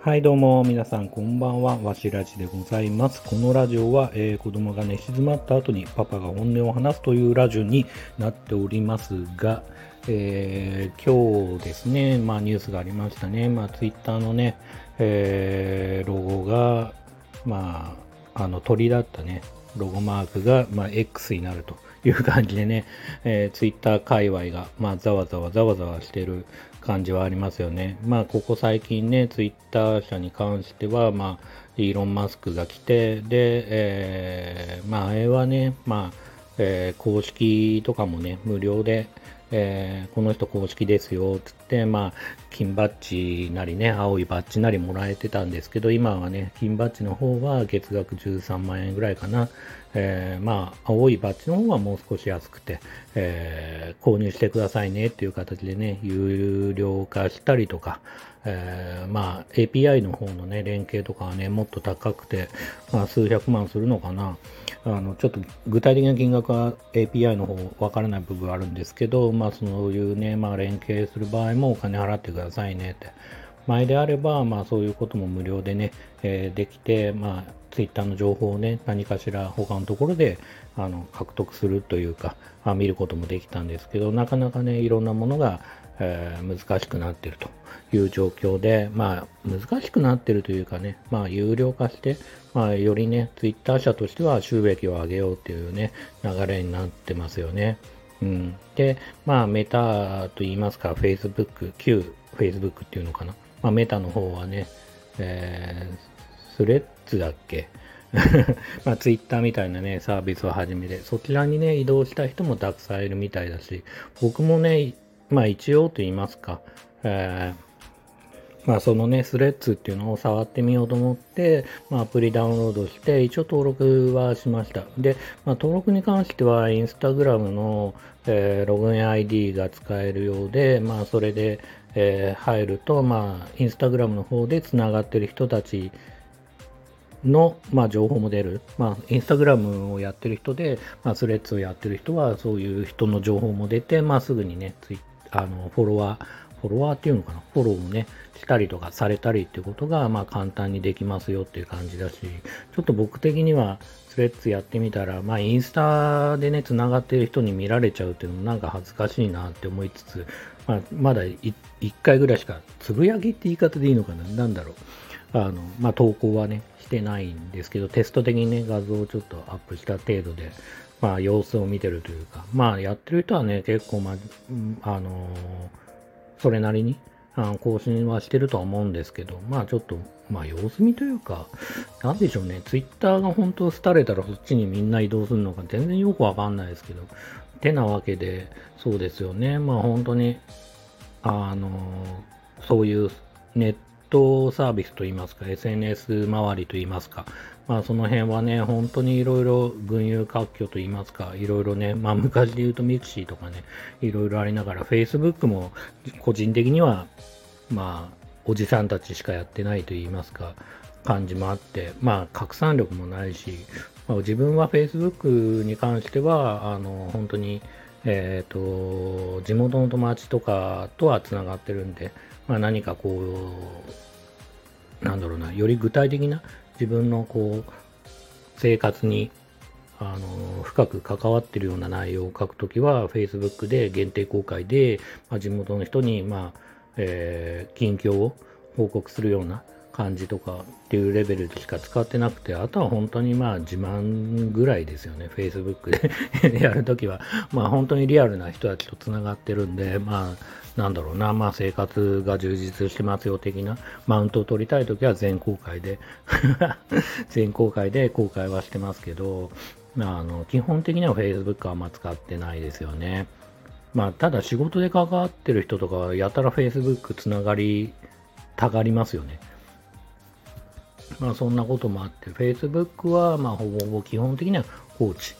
はい、どうも、皆さん、こんばんは。わしらじでございます。このラジオは、えー子供が寝静まった後にパパが本音を話すというラジオになっておりますが、えー今日ですね、まあニュースがありましたね。まあツイッターのね、えーロゴが、まあ、あの鳥だったね、ロゴマークが、まあ、X になるという感じでね、えー、ツイッター界隈が、まあ、ざわざわざわざわしてる感じはありますよね。まあ、ここ最近ね、ツイッター社に関しては、まあ、イーロン・マスクが来て、で、えーまあ、あれはね、まあ、えー公式とかもね、無料で、えーこの人公式ですよ、つって、まあ、金バッジなりね、青いバッジなりもらえてたんですけど、今はね、金バッジの方は月額13万円ぐらいかな。えーまあ、青いバッジの方はもう少し安くて、えー購入してくださいねっていう形でね、有料化したりとか、えーまあ、API の方のね、連携とかはね、もっと高くて、まあ、数百万するのかな。あの、ちょっと具体的な金額は API の方わからない部分あるんですけど、まあ、そういうね、まあ、連携する場合もお金払ってくださいくださいねって。前であれば、まあ、そういうことも無料でね、えーできて、まあ、ツイッターの情報をね、何かしら他のところであの獲得するというか、あ見ることもできたんですけど、なかなかね、いろんなものが、えー難しくなってるという状況で、まあ、難しくなってるというかね、まあ、有料化して、まあ、よりね、ツイッター社としては収益を上げようっていうね、流れになってますよね。うん、で、まあ、メタと言いますか、Facebook、旧 Facebook っていうのかな？まあ、メタの方はね、えースレッズだっけ？まあ、ツイッターみたいなね、サービスを始めて、そちらにね、移動した人もたくさんいるみたいだし、僕もね、まあ一応と言いますか、えーまあそのね、スレッズっていうのを触ってみようと思って、まあアプリダウンロードして、一応登録はしました。で、まあ登録に関しては、インスタグラムの、えーログイン ID が使えるようで、まあそれで、えー入ると、まあインスタグラムの方でつながってる人たちの、まあ、情報も出る。まあ、インスタグラムをやってる人で、まあ、スレッズをやってる人は、そういう人の情報も出て、まあ、すぐにね、ツイあの、フォロワー、フォロワーっていうのかな？フォローもね、したりとかされたりってことが、まあ、簡単にできますよっていう感じだし、ちょっと僕的には、スレッズやってみたら、まあ、インスタでね、繋がってる人に見られちゃうっていうのもなんか恥ずかしいなって思いつつ、まあ、まだ1回ぐらいしか、つぶやきって言い方でいいのかな？なんだろう。あの、まあ、投稿はね、してないんですけど、テスト的にね、画像をちょっとアップした程度で、まあ、様子を見てるというか、まあ、やってる人はね、結構、まあ、あのーそれなりに、あの更新はしてるとは思うんですけど、まあ、ちょっと、まあ、様子見というか、なんでしょうね、ツイッターが本当廃れたらそっちにみんな移動するのか全然よくわかんないですけど、てなわけで、そうですよね、まあ、本当に、あのそういうネットサービスといいますか、SNS 周りといいますか、まあその辺はね、本当にいろいろ群雄割拠といいますか、いろいろね、まあ昔で言うと mixi とかね、いろいろありながら、Facebook も個人的には、まあ、おじさんたちしかやってないと言いますか、感じもあって、まあ拡散力もないし、まあ、自分は Facebook に関しては、あの、本当に、えっ、と、地元の友達とかとはつながってるんで、まあ何かこう、なんだろうな、より具体的な自分のこう、生活に、あの、深く関わってるような内容を書くときは、Facebook で限定公開で、まあ、地元の人に、まあ、えー近況を報告するような感じとかっていうレベルでしか使ってなくて、あとは本当にまあ自慢ぐらいですよね、Facebook で やるときは。まあ本当にリアルな人たちと繋がってるんで、まあなんだろうな、まあ生活が充実してますよ的なマウントを取りたいときは全公開で、全公開で公開はしてますけど、あの基本的には Facebook はあんま使ってないですよね。まあ、ただ仕事で関わってる人とかは、やたら Facebook つながりたがりますよね。まあ、そんなこともあって、Facebook は、まあ、ほぼほぼ基本的には放置。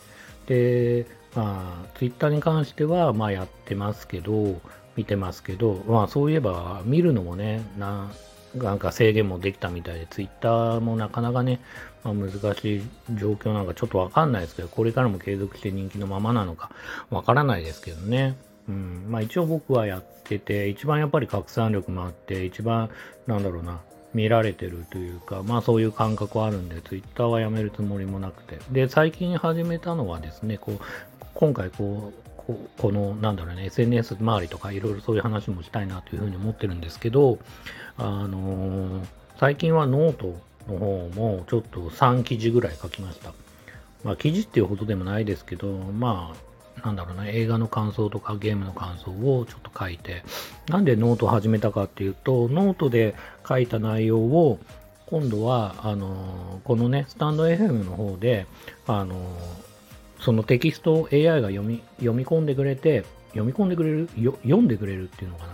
で、まあ、Twitter に関しては、まあ、やってますけど、見てますけど、まあ、そういえば、見るのもね、な、なんか制限もできたみたいで、Twitter もなかなかね、まあ、難しい状況なんかちょっとわかんないですけど、これからも継続して人気のままなのかわからないですけどね。うん。まあ一応僕はやってて、一番やっぱり拡散力もあって、一番、なんだろうな、見られてるというか、まあそういう感覚はあるんで、ツイッターはやめるつもりもなくて。で、最近始めたのはですね、こう、今回こう、ここの、なんだろうね、SNS 周りとかいろいろそういう話もしたいなというふうに思ってるんですけど、あのー、最近はノートの方もちょっと3記事ぐらい書きました。まあ記事っていうほどでもないですけど、まあなんだろうな、映画の感想とかゲームの感想をちょっと書いて、なんでノートを始めたかっていうと、ノートで書いた内容を、今度は、あの、このね、 stand.fm の方で、あの、そのテキストを AI が読み、読み込んでくれて、読み込んでくれる、読んでくれるっていうのか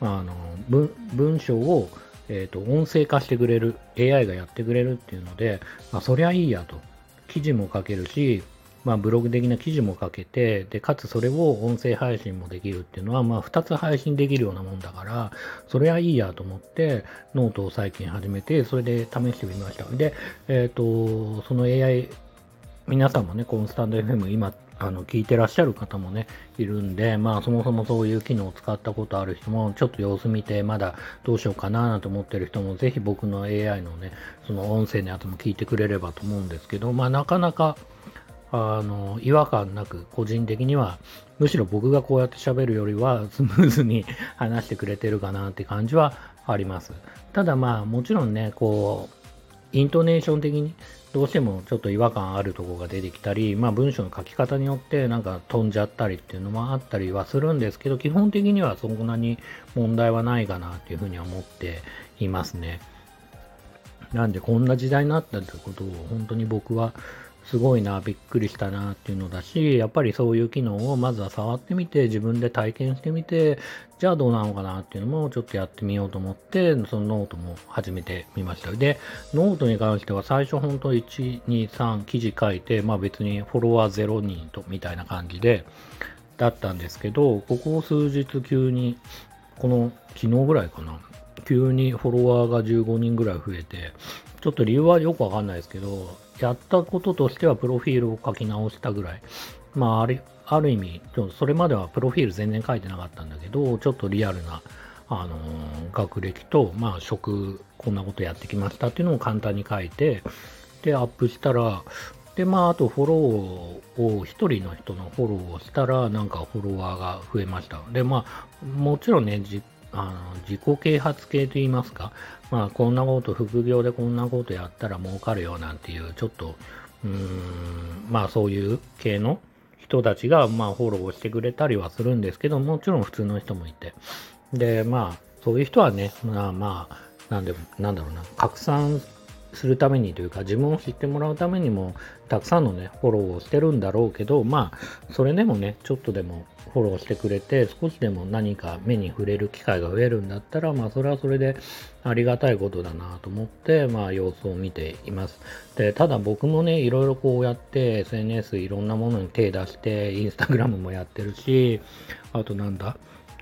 な。あの、文、文章を、え、ー、と、音声化してくれる、AI がやってくれるっていうので、まあ、そりゃいいやと。記事も書けるし、まあ、ブログ的な記事も書けて、で、かつそれを音声配信もできるっていうのは、まあ、2つ配信できるようなもんだから、それはいいやと思って、ノートを最近始めて、それで試してみました。で、え、ー、と、その AI、皆さんもね、このスタンド FM 今、あの、聞いてらっしゃる方もね、いるんで、まあ、そもそもそういう機能を使ったことある人も、ちょっと様子見て、まだどうしようかななんて思ってる人も、ぜひ僕の AI のね、その音声のやつも聞いてくれればと思うんですけど、まあ、なかなか、あの、違和感なく、個人的には、むしろ僕がこうやって喋るよりは、スムーズに 話してくれてるかなって感じはあります。ただまあ、もちろんね、こう、イントネーション的にどうしてもちょっと違和感あるとこが出てきたり、まあ文章の書き方によってなんか飛んじゃったりっていうのもあったりはするんですけど、基本的にはそんなに問題はないかなっていうふうには思っていますね。なんでこんな時代になったってことを本当に僕はすごいな、びっくりしたなっていうのだし、やっぱりそういう機能をまずは触ってみて、自分で体験してみて、じゃあどうなのかなっていうのもちょっとやってみようと思って、そのノートも始めてみました。で、ノートに関しては最初本当1、2、3記事書いて、まあ別にフォロワー0人とみたいな感じで、だったんですけど、ここ数日急に、この昨日ぐらいかな、急にフォロワーが15人ぐらい増えて、ちょっと理由はよくわかんないですけど、やったこととしてはプロフィールを書き直したぐらい。まあ、ある、ある意味、それまではプロフィール全然書いてなかったんだけど、ちょっとリアルな、あのー、学歴と、まあ、職、こんなことやってきましたっていうのを簡単に書いて、で、アップしたら、で、まあ、あとフォローを、一人の人のフォローをしたら、なんかフォロワーが増えました。で、まあ、もちろんね、あの自己啓発系と言いますか、まあ、こんなこと、副業でこんなことやったら儲かるよなんていう、ちょっと、うーん、まあそういう系の人たちが、まあフォローをしてくれたりはするんですけど、もちろん普通の人もいて。で、まあ、そういう人はね、まあまあ、なんで、なんだろうな、拡散するためにというか、自分を知ってもらうためにも、たくさんのね、フォローをしてるんだろうけど、まあ、それでもね、ちょっとでもフォローしてくれて、少しでも何か目に触れる機会が増えるんだったら、まあ、それはそれでありがたいことだなと思って、まあ、様子を見ています。で、ただ僕もね、いろいろこうやって SNS いろんなものに手出して、インスタグラムもやってるし、あとなんだ、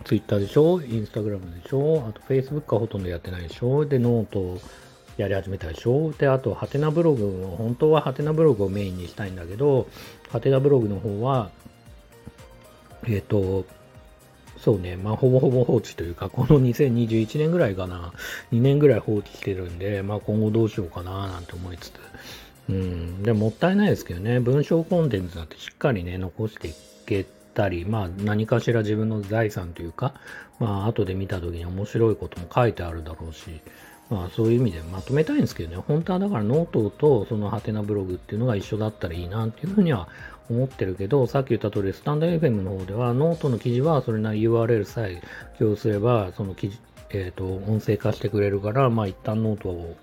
ツイッターでしょ？インスタグラムでしょ？あとフェイスブックはほとんどやってないでしょ？で、ノートやり始めたでしょ？で、あと、ハテナブログを、本当はハテナブログをメインにしたいんだけど、ハテナブログの方は、えっ、ー、と、そうね、まあ、ほぼほぼ放置というか、この2021年ぐらいかな、2年ぐらい放置してるんで、まあ、今後どうしようかな、なんて思いつつ、うん、でもったいないですけどね、文章コンテンツだってしっかりね、残していけたり、まあ、何かしら自分の財産というか、まあ、後で見た時に面白いことも書いてあるだろうし、まあそういう意味でまとめたいんですけどね、本当はだからノートとそのハテナブログっていうのが一緒だったらいいなっていうふうには思ってるけど、さっき言った通り、スタンド FM の方ではノートの記事はそれなり URL さえ共有すれば、その記事、えっ、ー、と、音声化してくれるから、まあ一旦ノー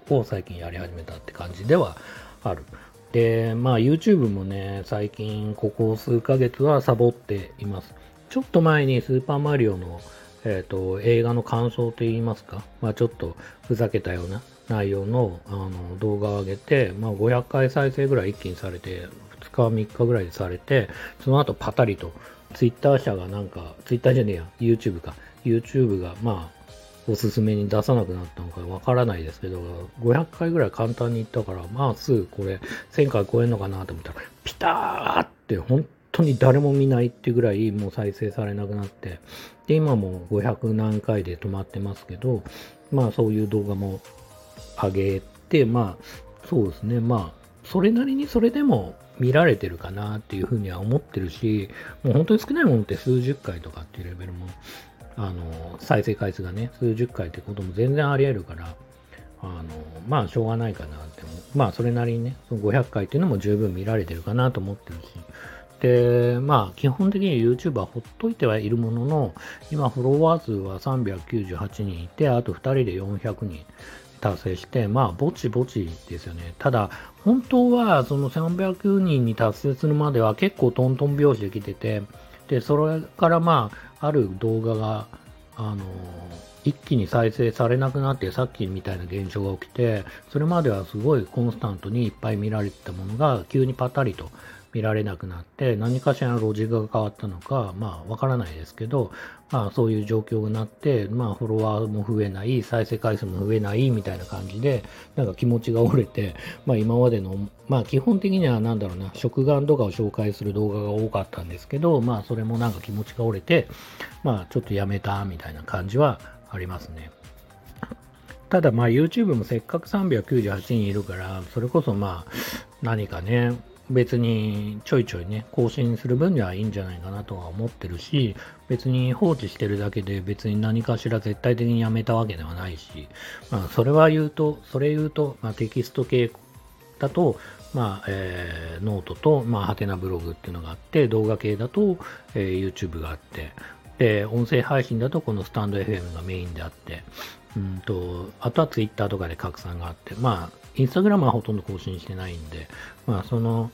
トを最近やり始めたって感じではある。で、まあ YouTube もね、最近ここ数ヶ月はサボっています。ちょっと前にスーパーマリオのえっ、ー、と、映画の感想といいますか、まあちょっとふざけたような内容のあの動画を上げて、まあ500回再生ぐらい一気にされて、日3日ぐらいでされて、その後パタリと、ツイッター社がなんか、ツイッターじゃねえや、YouTube か。YouTube が、まあ、おすすめに出さなくなったのかわからないですけど、500回ぐらい簡単にいったから、まあすぐこれ1000回超えるのかなと思ったら、ピターって本当に誰も見ないってぐらいもう再生されなくなって、で、今も500何回で止まってますけど、まあそういう動画も上げて、まあ、そうですね、まあ、それなりにそれでも見られてるかなっていうふうには思ってるし、もう本当に少ないものって数十回とかっていうレベルも、あの、再生回数がね、数十回ってことも全然あり得るから、あの、まあ、しょうがないかなって、まあ、それなりにね、その500回っていうのも十分見られてるかなと思ってるし、で、まあ、基本的に YouTuber ほっといてはいるものの、今、フォロワー数は398人いて、あと2人で400人。達成して、まあ、ぼちぼちですよね。ただ、本当は、その300人に達成するまでは結構トントン拍子できてて、で、それからまあ、ある動画が、あの一気に再生されなくなってさっきみたいな現象が起きてそれまではすごいコンスタントにいっぱい見られてたものが急にパタリと見られなくなって何かしらのロジックが変わったのかまあわからないですけどまあそういう状況になってまあフォロワーも増えない再生回数も増えないみたいな感じでなんか気持ちが折れてまあ今までのまあ基本的にはなんだろうな食玩とかを紹介する動画が多かったんですけどまあそれもなんか気持ちが折れてまあちょっとやめたみたいな感じはありますね。ただまあ YouTube もせっかく398人いるから、それこそまあ何かね、別にちょいちょいね、更新する分にはいいんじゃないかなとは思ってるし、別に放置してるだけで別に何かしら絶対的にやめたわけではないし、まあそれは言うと、それ言うと、まあテキスト系だと、まあ、えー、ノートと、まあ、ハテナブログっていうのがあって、動画系だと、えー、YouTube があって、で、音声配信だとこのスタンド FM がメインであって、うんと、あとはツイッターとかで拡散があって、まあ、インスタグラムはほとんど更新してないんで、まあ、その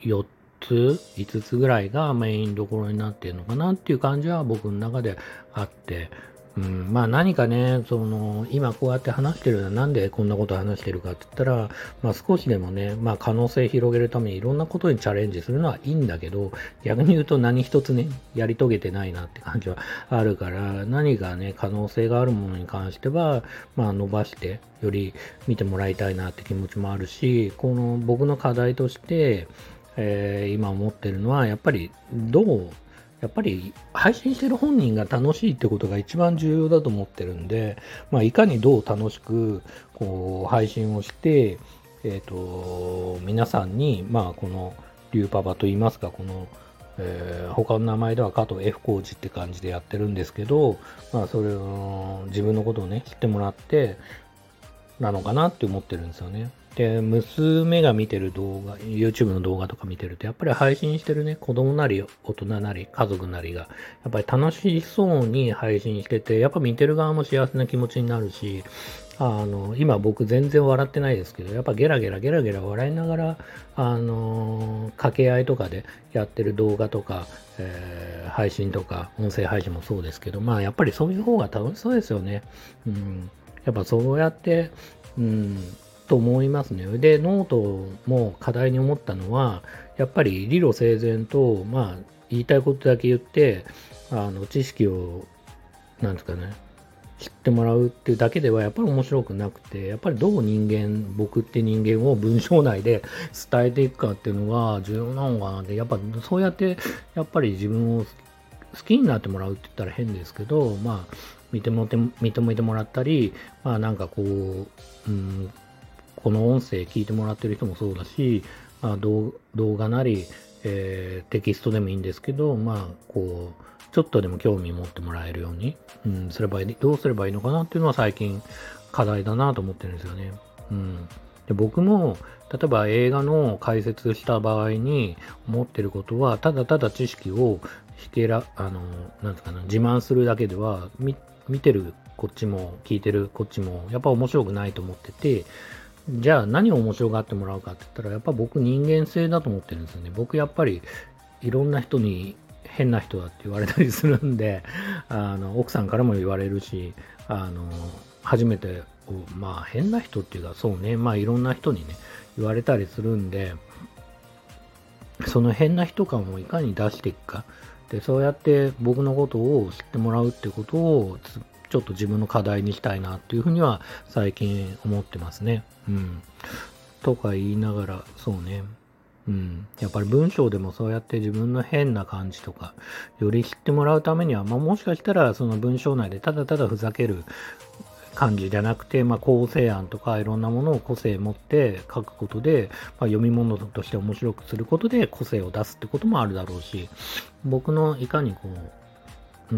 4つ、5つぐらいがメインどころになってるのかなっていう感じは僕の中であって、うん、まあ何かね、その、今こうやって話してるのはなんでこんなこと話してるかって言ったら、まあ少しでもね、まあ可能性広げるためにいろんなことにチャレンジするのはいいんだけど、逆に言うと何一つね、やり遂げてないなって感じはあるから、何かね、可能性があるものに関しては、まあ伸ばして、より見てもらいたいなって気持ちもあるし、この僕の課題として、えー、今思ってるのは、やっぱりどうやっぱり配信してる本人が楽しいってことが一番重要だと思ってるんで、まあ、いかにどう楽しくこう配信をして、え、ー、と、皆さんに、まあ、この、リューパパと言いますか、この、えー、他の名前では加藤 F コーチって感じでやってるんですけど、まあ、それを、自分のことをね、知ってもらって、なのかなって思ってるんですよね。で、娘が見てる動画、YouTube の動画とか見てると、やっぱり配信してるね、子供なり、大人なり、家族なりが、やっぱり楽しそうに配信してて、やっぱ見てる側も幸せな気持ちになるし、あの、今僕全然笑ってないですけど、やっぱゲラゲラゲラゲラ笑いながら、あの、掛け合いとかでやってる動画とか、えー、配信とか、音声配信もそうですけど、まあやっぱりそういう方が楽しそうですよね。うん。やっぱそうやって、うん、と思いますね。で、ノートも課題に思ったのは、やっぱり理路整然と、まあ、言いたいことだけ言って、あの、知識を、なんですかね、知ってもらうっていうだけではやっぱり面白くなくて、やっぱりどう人間、僕って人間を 文章内で伝えていくかっていうのが重要なのかなって、やっぱそうやって、やっぱり自分を好きになってもらうって言ったら変ですけど、まあ、認めて認めてもらったり、まあなんかこう、うん、この音声聞いてもらってる人もそうだし、まあ、動画なり、えー、テキストでもいいんですけど、まあ、こう、ちょっとでも興味持ってもらえるように、うん、すればいい、どうすればいいのかなっていうのは最近課題だなと思ってるんですよね。うん。で僕も、例えば映画の解説した場合に思ってることは、ただただ知識をひけら、あの、なんですかね、自慢するだけでは、見てるこっちも聞いてるこっちもやっぱ面白くないと思ってて、じゃあ何を面白がってもらうかって言ったら、やっぱ僕人間性だと思ってるんですよね。僕やっぱりいろんな人に変な人だって言われたりするんで、あの、奥さんからも言われるし、あの、初めて、まあ変な人っていうか、そうね、まあいろんな人にね、言われたりするんで、その変な人感をいかに出していくか。で、そうやって僕のことを知ってもらうってことをちょっと自分の課題にしたいなっていうふうには最近思ってますね。うん。とか言いながら、そうね。うん。やっぱり文章でもそうやって自分の変な感じとか、より知ってもらうためには、まあもしかしたらその文章内でただただふざける感じじゃなくて、まあ、構成案とかいろんなものを個性持って書くことで、まあ、読み物として面白くすることで個性を出すってこともあるだろうし、僕のいかにこう、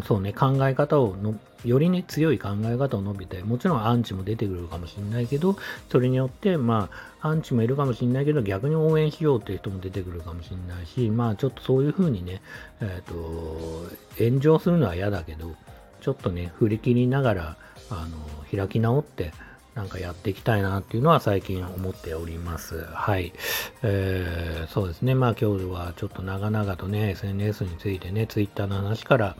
そうね、考え方をの、よりね、強い考え方を述べて、もちろんアンチも出てくるかもしれないけど、それによって、まあ、アンチもいるかもしれないけど、逆に応援しようっていう人も出てくるかもしれないし、まあ、ちょっとそういうふうにね、えっ、ー、と、炎上するのは嫌だけど、ちょっとね、振り切りながら、あの、開き直って、なんかやっていきたいなっていうのは最近思っております。はい。えー、そうですね。まあ今日はちょっと長々とね、SNS についてね、Twitter の話から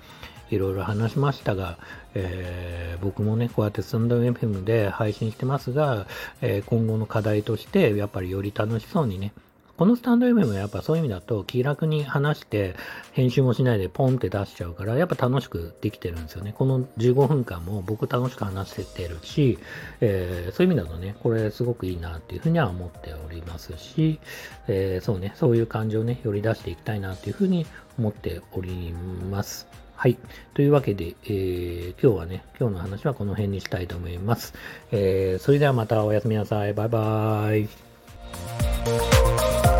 いろいろ話しましたが、えー、僕もね、こうやってスタンド FM で配信してますが、えー、今後の課題として、やっぱりより楽しそうにね、このスタンド FM はやっぱそういう意味だと気楽に話して編集もしないでポンって出しちゃうからやっぱ楽しくできてるんですよね。この15分間も僕楽しく話してるし、えー、そういう意味だとね、これすごくいいなっていうふうには思っておりますし、えー、そうね、そういう感情をね、より出していきたいなっていうふうに思っております。はい。というわけで、えー、今日はね、今日の話はこの辺にしたいと思います。えー、それではまたおやすみなさい。バイバーイ。